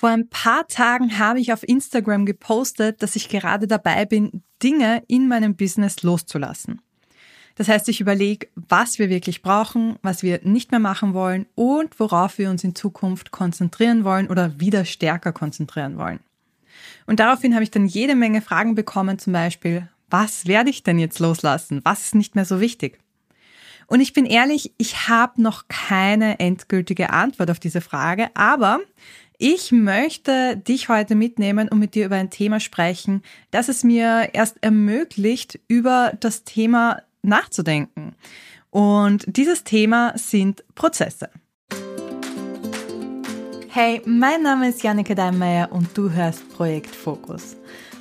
Vor ein paar Tagen habe ich auf Instagram gepostet, dass ich gerade dabei bin, Dinge in meinem Business loszulassen. Das heißt, ich überlege, was wir wirklich brauchen, was wir nicht mehr machen wollen und worauf wir uns in Zukunft konzentrieren wollen oder wieder stärker konzentrieren wollen. Und daraufhin habe ich dann jede Menge Fragen bekommen, zum Beispiel, was werde ich denn jetzt loslassen? Was ist nicht mehr so wichtig? Und ich bin ehrlich, ich habe noch keine endgültige Antwort auf diese Frage, aber ich möchte dich heute mitnehmen und mit dir über ein Thema sprechen, das es mir erst ermöglicht, über das Thema nachzudenken. Und dieses Thema sind Prozesse. Hey, mein Name ist Janneke Deinmeier und du hörst Projekt Fokus.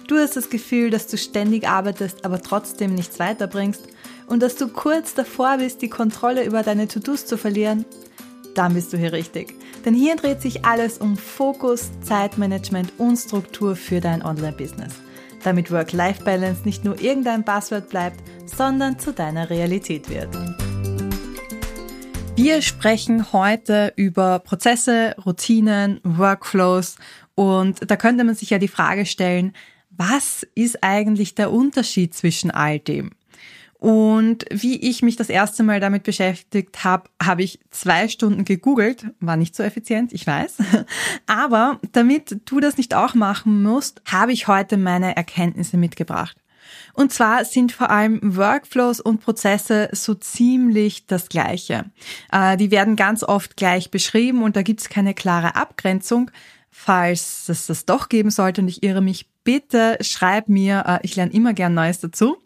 Du hast das Gefühl, dass du ständig arbeitest, aber trotzdem nichts weiterbringst und dass du kurz davor bist, die Kontrolle über deine To-Dos zu verlieren? Dann bist du hier richtig. Denn hier dreht sich alles um Fokus, Zeitmanagement und Struktur für dein Online-Business. Damit Work-Life-Balance nicht nur irgendein Passwort bleibt, sondern zu deiner Realität wird. Wir sprechen heute über Prozesse, Routinen, Workflows und da könnte man sich ja die Frage stellen, was ist eigentlich der Unterschied zwischen all dem? Und wie ich mich das erste Mal damit beschäftigt habe, habe ich zwei Stunden gegoogelt. War nicht so effizient, ich weiß. Aber damit du das nicht auch machen musst, habe ich heute meine Erkenntnisse mitgebracht. Und zwar sind vor allem Workflows und Prozesse so ziemlich das Gleiche. Äh, die werden ganz oft gleich beschrieben und da gibt es keine klare Abgrenzung. Falls es das doch geben sollte und ich irre mich, bitte schreib mir, äh, ich lerne immer gern Neues dazu.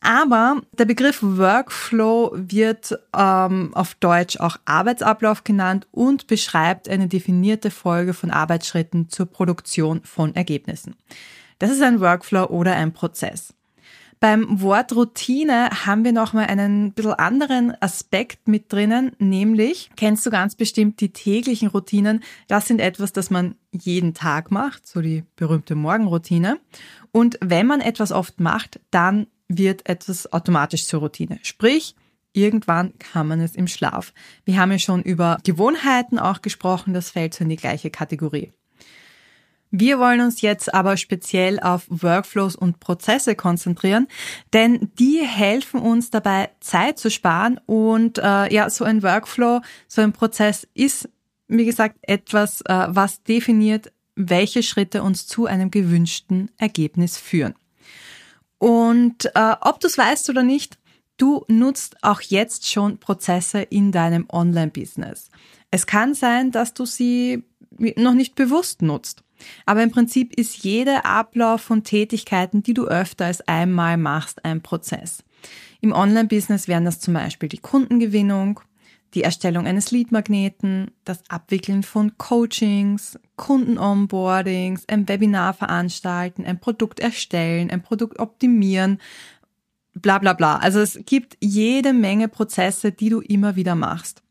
Aber der Begriff Workflow wird ähm, auf Deutsch auch Arbeitsablauf genannt und beschreibt eine definierte Folge von Arbeitsschritten zur Produktion von Ergebnissen. Das ist ein Workflow oder ein Prozess. Beim Wort Routine haben wir nochmal einen bisschen anderen Aspekt mit drinnen, nämlich kennst du ganz bestimmt die täglichen Routinen. Das sind etwas, das man jeden Tag macht, so die berühmte Morgenroutine. Und wenn man etwas oft macht, dann wird etwas automatisch zur Routine. Sprich, irgendwann kann man es im Schlaf. Wir haben ja schon über Gewohnheiten auch gesprochen, das fällt so in die gleiche Kategorie. Wir wollen uns jetzt aber speziell auf Workflows und Prozesse konzentrieren, denn die helfen uns dabei, Zeit zu sparen und äh, ja, so ein Workflow, so ein Prozess ist, wie gesagt, etwas, äh, was definiert, welche Schritte uns zu einem gewünschten Ergebnis führen. Und äh, ob du es weißt oder nicht, du nutzt auch jetzt schon Prozesse in deinem Online-Business. Es kann sein, dass du sie noch nicht bewusst nutzt. Aber im Prinzip ist jeder Ablauf von Tätigkeiten, die du öfter als einmal machst, ein Prozess. Im Online-Business wären das zum Beispiel die Kundengewinnung, die Erstellung eines Leadmagneten, das Abwickeln von Coachings, Kunden-Onboardings, ein Webinar veranstalten, ein Produkt erstellen, ein Produkt optimieren, bla bla bla. Also es gibt jede Menge Prozesse, die du immer wieder machst.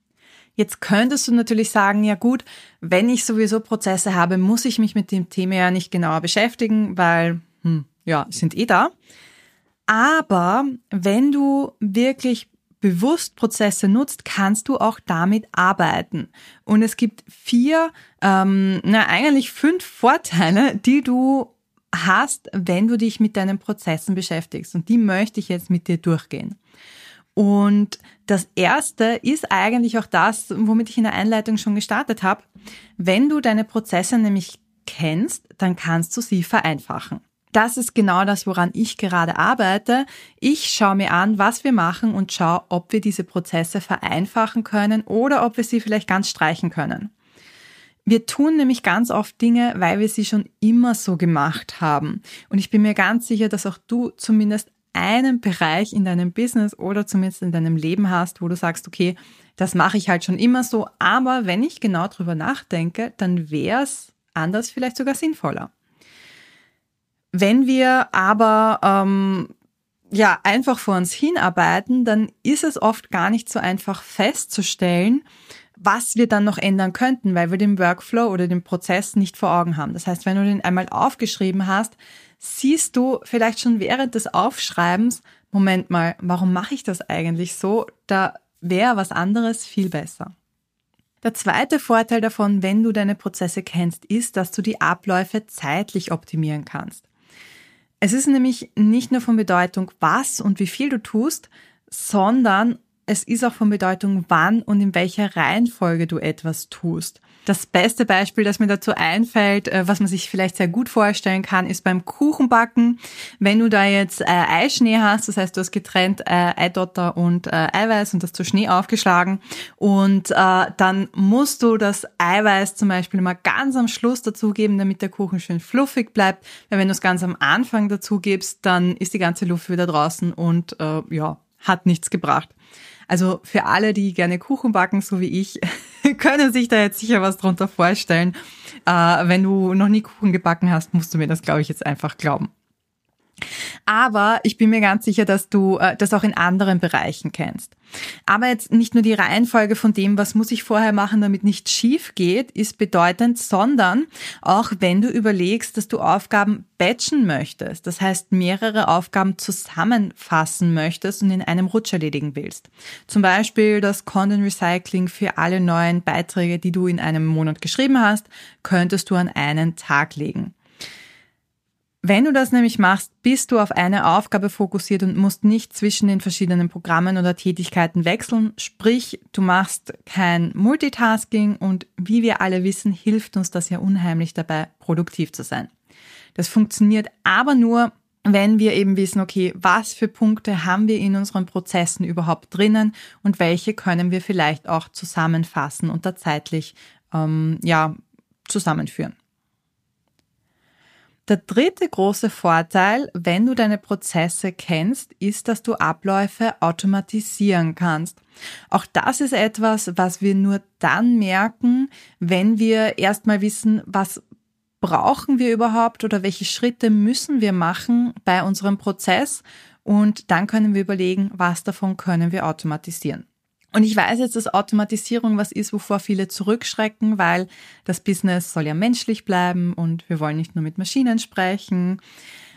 Jetzt könntest du natürlich sagen, ja gut, wenn ich sowieso Prozesse habe, muss ich mich mit dem Thema ja nicht genauer beschäftigen, weil, hm, ja, sind eh da. Aber wenn du wirklich bewusst Prozesse nutzt, kannst du auch damit arbeiten. Und es gibt vier, ähm, na eigentlich fünf Vorteile, die du hast, wenn du dich mit deinen Prozessen beschäftigst. Und die möchte ich jetzt mit dir durchgehen. Und das erste ist eigentlich auch das, womit ich in der Einleitung schon gestartet habe. Wenn du deine Prozesse nämlich kennst, dann kannst du sie vereinfachen das ist genau das, woran ich gerade arbeite. Ich schaue mir an, was wir machen und schaue, ob wir diese Prozesse vereinfachen können oder ob wir sie vielleicht ganz streichen können. Wir tun nämlich ganz oft Dinge, weil wir sie schon immer so gemacht haben. Und ich bin mir ganz sicher, dass auch du zumindest einen Bereich in deinem Business oder zumindest in deinem Leben hast, wo du sagst, okay, das mache ich halt schon immer so, aber wenn ich genau drüber nachdenke, dann wäre es anders vielleicht sogar sinnvoller. Wenn wir aber ähm, ja einfach vor uns hinarbeiten, dann ist es oft gar nicht so einfach festzustellen, was wir dann noch ändern könnten, weil wir den Workflow oder den Prozess nicht vor Augen haben. Das heißt, wenn du den einmal aufgeschrieben hast, siehst du vielleicht schon während des Aufschreibens, Moment mal, warum mache ich das eigentlich so? Da wäre was anderes viel besser. Der zweite Vorteil davon, wenn du deine Prozesse kennst, ist, dass du die Abläufe zeitlich optimieren kannst. Es ist nämlich nicht nur von Bedeutung, was und wie viel du tust, sondern es ist auch von Bedeutung, wann und in welcher Reihenfolge du etwas tust. Das beste Beispiel, das mir dazu einfällt, äh, was man sich vielleicht sehr gut vorstellen kann, ist beim Kuchenbacken. Wenn du da jetzt äh, Eischnee hast, das heißt, du hast getrennt äh, Eidotter und äh, Eiweiß und das zu Schnee aufgeschlagen und äh, dann musst du das Eiweiß zum Beispiel mal ganz am Schluss dazugeben, damit der Kuchen schön fluffig bleibt. Weil wenn du es ganz am Anfang dazu gibst, dann ist die ganze Luft wieder draußen und äh, ja, hat nichts gebracht. Also für alle, die gerne Kuchen backen, so wie ich, können sich da jetzt sicher was drunter vorstellen. Äh, wenn du noch nie Kuchen gebacken hast, musst du mir das, glaube ich, jetzt einfach glauben. Aber ich bin mir ganz sicher, dass du äh, das auch in anderen Bereichen kennst. Aber jetzt nicht nur die Reihenfolge von dem, was muss ich vorher machen, damit nichts schief geht, ist bedeutend, sondern auch wenn du überlegst, dass du Aufgaben batchen möchtest, das heißt mehrere Aufgaben zusammenfassen möchtest und in einem Rutsch erledigen willst. Zum Beispiel das Content Recycling für alle neuen Beiträge, die du in einem Monat geschrieben hast, könntest du an einen Tag legen. Wenn du das nämlich machst, bist du auf eine Aufgabe fokussiert und musst nicht zwischen den verschiedenen Programmen oder Tätigkeiten wechseln. Sprich, du machst kein Multitasking und wie wir alle wissen, hilft uns das ja unheimlich dabei, produktiv zu sein. Das funktioniert aber nur, wenn wir eben wissen, okay, was für Punkte haben wir in unseren Prozessen überhaupt drinnen und welche können wir vielleicht auch zusammenfassen und da zeitlich ähm, ja zusammenführen. Der dritte große Vorteil, wenn du deine Prozesse kennst, ist, dass du Abläufe automatisieren kannst. Auch das ist etwas, was wir nur dann merken, wenn wir erstmal wissen, was brauchen wir überhaupt oder welche Schritte müssen wir machen bei unserem Prozess und dann können wir überlegen, was davon können wir automatisieren. Und ich weiß jetzt, dass Automatisierung was ist, wovor viele zurückschrecken, weil das Business soll ja menschlich bleiben und wir wollen nicht nur mit Maschinen sprechen.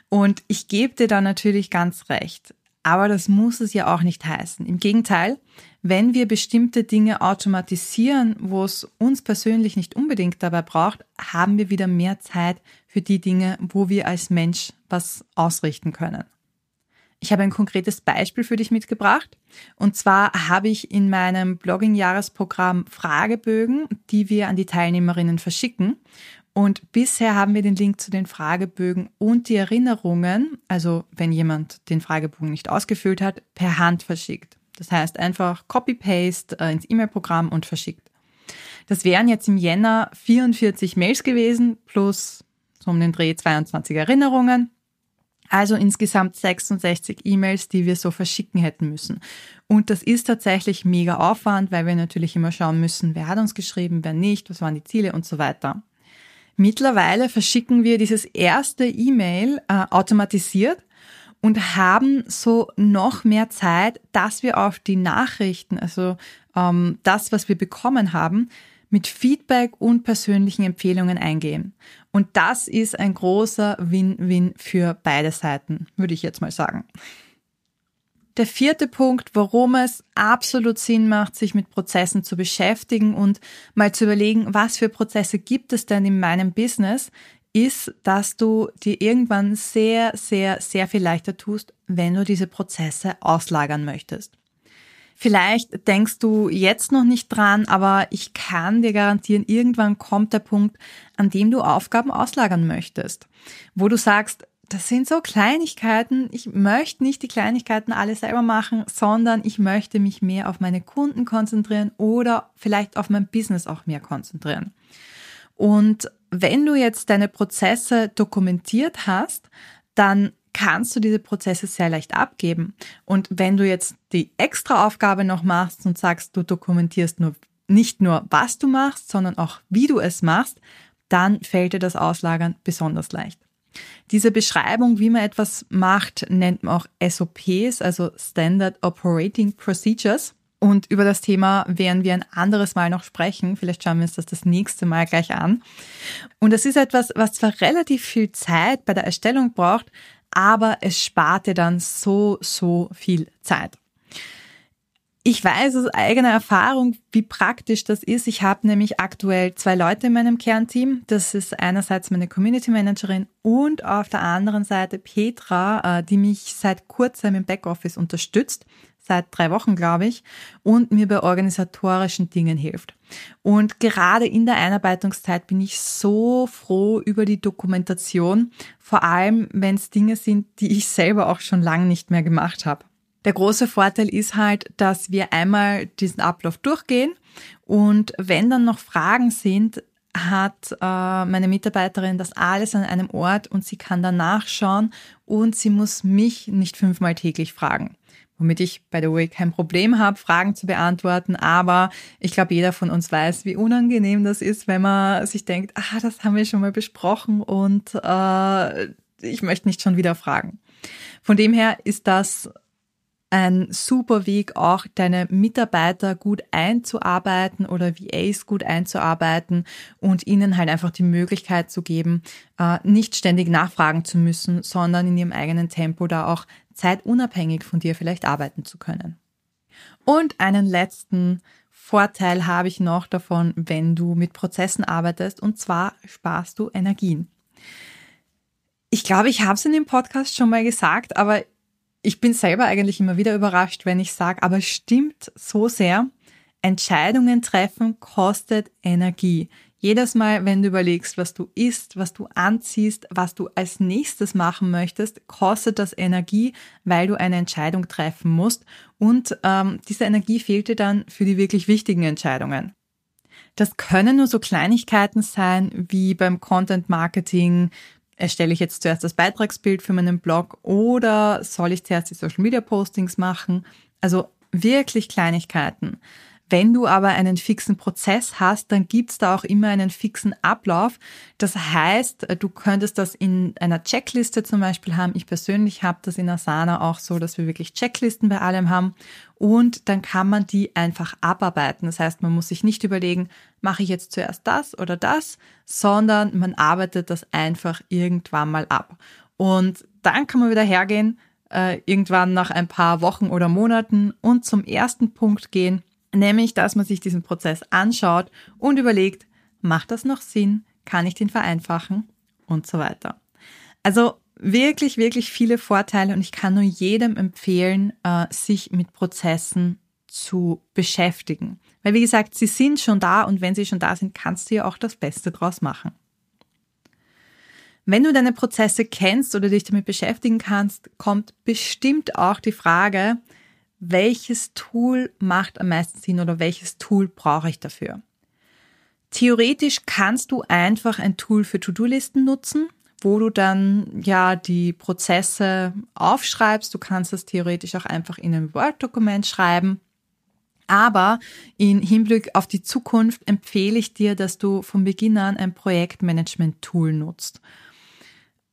Und ich gebe dir da natürlich ganz recht. Aber das muss es ja auch nicht heißen. Im Gegenteil, wenn wir bestimmte Dinge automatisieren, wo es uns persönlich nicht unbedingt dabei braucht, haben wir wieder mehr Zeit für die Dinge, wo wir als Mensch was ausrichten können. Ich habe ein konkretes Beispiel für dich mitgebracht. Und zwar habe ich in meinem Blogging-Jahresprogramm Fragebögen, die wir an die Teilnehmerinnen verschicken. Und bisher haben wir den Link zu den Fragebögen und die Erinnerungen, also wenn jemand den Fragebogen nicht ausgefüllt hat, per Hand verschickt. Das heißt einfach Copy-Paste äh, ins E-Mail-Programm und verschickt. Das wären jetzt im Jänner 44 Mails gewesen plus so um den Dreh 22 Erinnerungen. Also insgesamt 66 E-Mails, die wir so verschicken hätten müssen. Und das ist tatsächlich mega Aufwand, weil wir natürlich immer schauen müssen, wer hat uns geschrieben, wer nicht, was waren die Ziele und so weiter. Mittlerweile verschicken wir dieses erste E-Mail äh, automatisiert und haben so noch mehr Zeit, dass wir auf die Nachrichten, also ähm, das, was wir bekommen haben, mit Feedback und persönlichen Empfehlungen eingehen. Und das ist ein großer Win-Win für beide Seiten, würde ich jetzt mal sagen. Der vierte Punkt, warum es absolut Sinn macht, sich mit Prozessen zu beschäftigen und mal zu überlegen, was für Prozesse gibt es denn in meinem Business, ist, dass du dir irgendwann sehr, sehr, sehr viel leichter tust, wenn du diese Prozesse auslagern möchtest. Vielleicht denkst du jetzt noch nicht dran, aber ich kann dir garantieren, irgendwann kommt der Punkt, an dem du Aufgaben auslagern möchtest, wo du sagst, das sind so Kleinigkeiten. Ich möchte nicht die Kleinigkeiten alle selber machen, sondern ich möchte mich mehr auf meine Kunden konzentrieren oder vielleicht auf mein Business auch mehr konzentrieren. Und wenn du jetzt deine Prozesse dokumentiert hast, dann kannst du diese Prozesse sehr leicht abgeben. Und wenn du jetzt die extra Aufgabe noch machst und sagst, du dokumentierst nur nicht nur, was du machst, sondern auch, wie du es machst, dann fällt dir das Auslagern besonders leicht. Diese Beschreibung, wie man etwas macht, nennt man auch SOPs, also Standard Operating Procedures. Und über das Thema werden wir ein anderes Mal noch sprechen. Vielleicht schauen wir uns das das nächste Mal gleich an. Und das ist etwas, was zwar relativ viel Zeit bei der Erstellung braucht, aber es spart dir dann so, so viel Zeit. Ich weiß aus eigener Erfahrung, wie praktisch das ist. Ich habe nämlich aktuell zwei Leute in meinem Kernteam. Das ist einerseits meine Community Managerin und auf der anderen Seite Petra, äh, die mich seit kurzem im Backoffice unterstützt, seit drei Wochen, glaube ich, und mir bei organisatorischen Dingen hilft. Und gerade in der Einarbeitungszeit bin ich so froh über die Dokumentation, vor allem wenn es Dinge sind, die ich selber auch schon lange nicht mehr gemacht habe. Der große Vorteil ist halt, dass wir einmal diesen Ablauf durchgehen und wenn dann noch Fragen sind, hat äh, meine Mitarbeiterin das alles an einem Ort und sie kann dann nachschauen und sie muss mich nicht fünfmal täglich fragen. Womit ich, by the way, kein Problem habe, Fragen zu beantworten. Aber ich glaube, jeder von uns weiß, wie unangenehm das ist, wenn man sich denkt, ah, das haben wir schon mal besprochen und äh, ich möchte nicht schon wieder fragen. Von dem her ist das ein super Weg, auch deine Mitarbeiter gut einzuarbeiten oder VAs gut einzuarbeiten und ihnen halt einfach die Möglichkeit zu geben, äh, nicht ständig nachfragen zu müssen, sondern in ihrem eigenen Tempo da auch zeitunabhängig von dir vielleicht arbeiten zu können. Und einen letzten Vorteil habe ich noch davon, wenn du mit Prozessen arbeitest, und zwar sparst du Energien. Ich glaube, ich habe es in dem Podcast schon mal gesagt, aber ich bin selber eigentlich immer wieder überrascht, wenn ich sage, aber stimmt so sehr, Entscheidungen treffen kostet Energie. Jedes Mal, wenn du überlegst, was du isst, was du anziehst, was du als nächstes machen möchtest, kostet das Energie, weil du eine Entscheidung treffen musst. Und ähm, diese Energie fehlt dir dann für die wirklich wichtigen Entscheidungen. Das können nur so Kleinigkeiten sein, wie beim Content Marketing, erstelle ich jetzt zuerst das Beitragsbild für meinen Blog oder soll ich zuerst die Social Media Postings machen? Also wirklich Kleinigkeiten. Wenn du aber einen fixen Prozess hast, dann gibt's da auch immer einen fixen Ablauf. Das heißt, du könntest das in einer Checkliste zum Beispiel haben. Ich persönlich habe das in Asana auch so, dass wir wirklich Checklisten bei allem haben. Und dann kann man die einfach abarbeiten. Das heißt, man muss sich nicht überlegen, mache ich jetzt zuerst das oder das, sondern man arbeitet das einfach irgendwann mal ab. Und dann kann man wieder hergehen, äh, irgendwann nach ein paar Wochen oder Monaten und zum ersten Punkt gehen, Nämlich, dass man sich diesen Prozess anschaut und überlegt, macht das noch Sinn? Kann ich den vereinfachen? Und so weiter. Also wirklich, wirklich viele Vorteile und ich kann nur jedem empfehlen, äh, sich mit Prozessen zu beschäftigen. Weil wie gesagt, sie sind schon da und wenn sie schon da sind, kannst du ja auch das Beste draus machen. Wenn du deine Prozesse kennst oder dich damit beschäftigen kannst, kommt bestimmt auch die Frage, welches Tool macht am meisten Sinn oder welches Tool brauche ich dafür. Theoretisch kannst du einfach ein Tool für To-Do-Listen nutzen, wo du dann ja die Prozesse aufschreibst. Du kannst das theoretisch auch einfach in ein Word-Dokument schreiben. Aber in Hinblick auf die Zukunft empfehle ich dir, dass du von Beginn an ein Projektmanagement-Tool nutzt.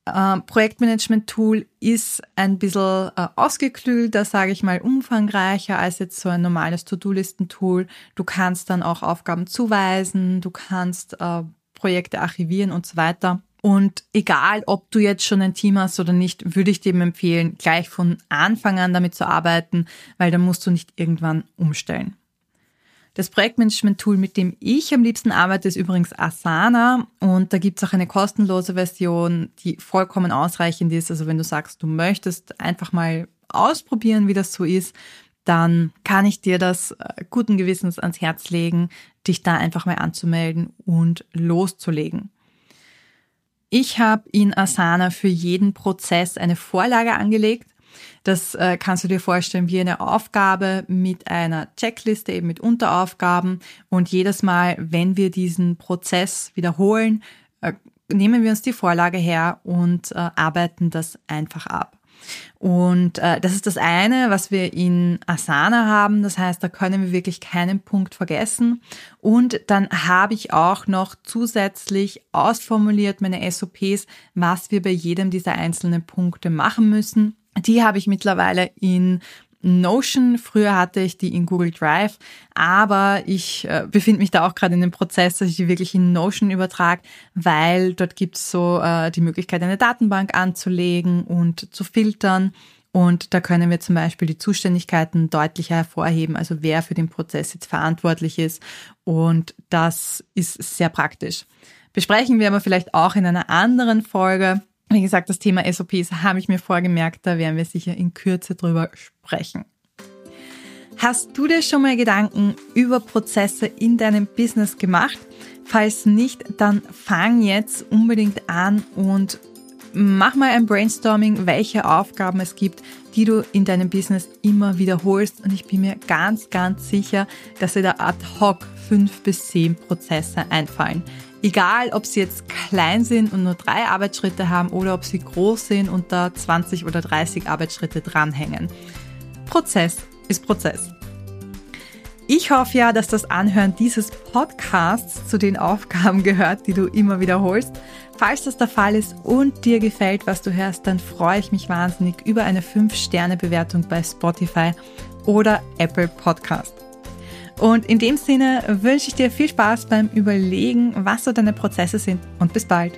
Äh, Projektmanagement-Tool ist ein bisschen äh, ausgeklügelter, sage ich mal, umfangreicher als jetzt so ein normales To-Do-Listen-Tool. Du kannst dann auch Aufgaben zuweisen, du kannst äh, Projekte archivieren und so weiter. Und egal, ob du jetzt schon ein Team hast oder nicht, würde ich dir empfehlen, gleich von Anfang an damit zu arbeiten, weil dann musst du nicht irgendwann umstellen. Das Projektmanagement-Tool, mit dem ich am liebsten arbeite, ist übrigens Asana und da gibt es auch eine kostenlose Version, die vollkommen ausreichend ist. Also wenn du sagst, du möchtest einfach mal ausprobieren, wie das so ist, dann kann ich dir das äh, guten Gewissens ans Herz legen, dich da einfach mal anzumelden und loszulegen. Ich habe in Asana für jeden Prozess eine Vorlage angelegt das äh, kannst du dir vorstellen wie eine Aufgabe mit einer Checkliste, eben mit Unteraufgaben. Und jedes Mal, wenn wir diesen Prozess wiederholen, äh, nehmen wir uns die Vorlage her und äh, arbeiten das einfach ab. Und äh, das ist das eine, was wir in Asana haben. Das heißt, da können wir wirklich keinen Punkt vergessen. Und dann habe ich auch noch zusätzlich ausformuliert meine SOPs, was wir bei jedem dieser einzelnen Punkte machen müssen. Die habe ich mittlerweile in Notion. Früher hatte ich die in Google Drive, aber ich äh, befinde mich da auch gerade in dem Prozess, dass ich die wirklich in Notion übertrage, weil dort gibt es so äh, die Möglichkeit, eine Datenbank anzulegen und zu filtern. Und da können wir zum Beispiel die Zuständigkeiten deutlicher hervorheben, also wer für den Prozess jetzt verantwortlich ist. Und das ist sehr praktisch. Besprechen wir aber vielleicht auch in einer anderen Folge. Wie gesagt, das Thema SOPs habe ich mir vorgemerkt, da werden wir sicher in Kürze drüber sprechen. Hast du dir schon mal Gedanken über Prozesse in deinem Business gemacht? Falls nicht, dann fang jetzt unbedingt an und mach mal ein Brainstorming, welche Aufgaben es gibt, die du in deinem Business immer wiederholst. Und ich bin mir ganz, ganz sicher, dass dir da ad hoc fünf bis zehn Prozesse einfallen. Egal, ob sie jetzt klein sind und nur drei Arbeitsschritte haben oder ob sie groß sind und da 20 oder 30 Arbeitsschritte dranhängen. Prozess ist Prozess. Ich hoffe ja, dass das Anhören dieses Podcasts zu den Aufgaben gehört, die du immer wiederholst. Falls das der Fall ist und dir gefällt, was du hörst, dann freue ich mich wahnsinnig über eine 5-Sterne-Bewertung bei Spotify oder Apple Podcast. Und in dem Sinne wünsche ich dir viel Spaß beim Überlegen, was so deine Prozesse sind und bis bald.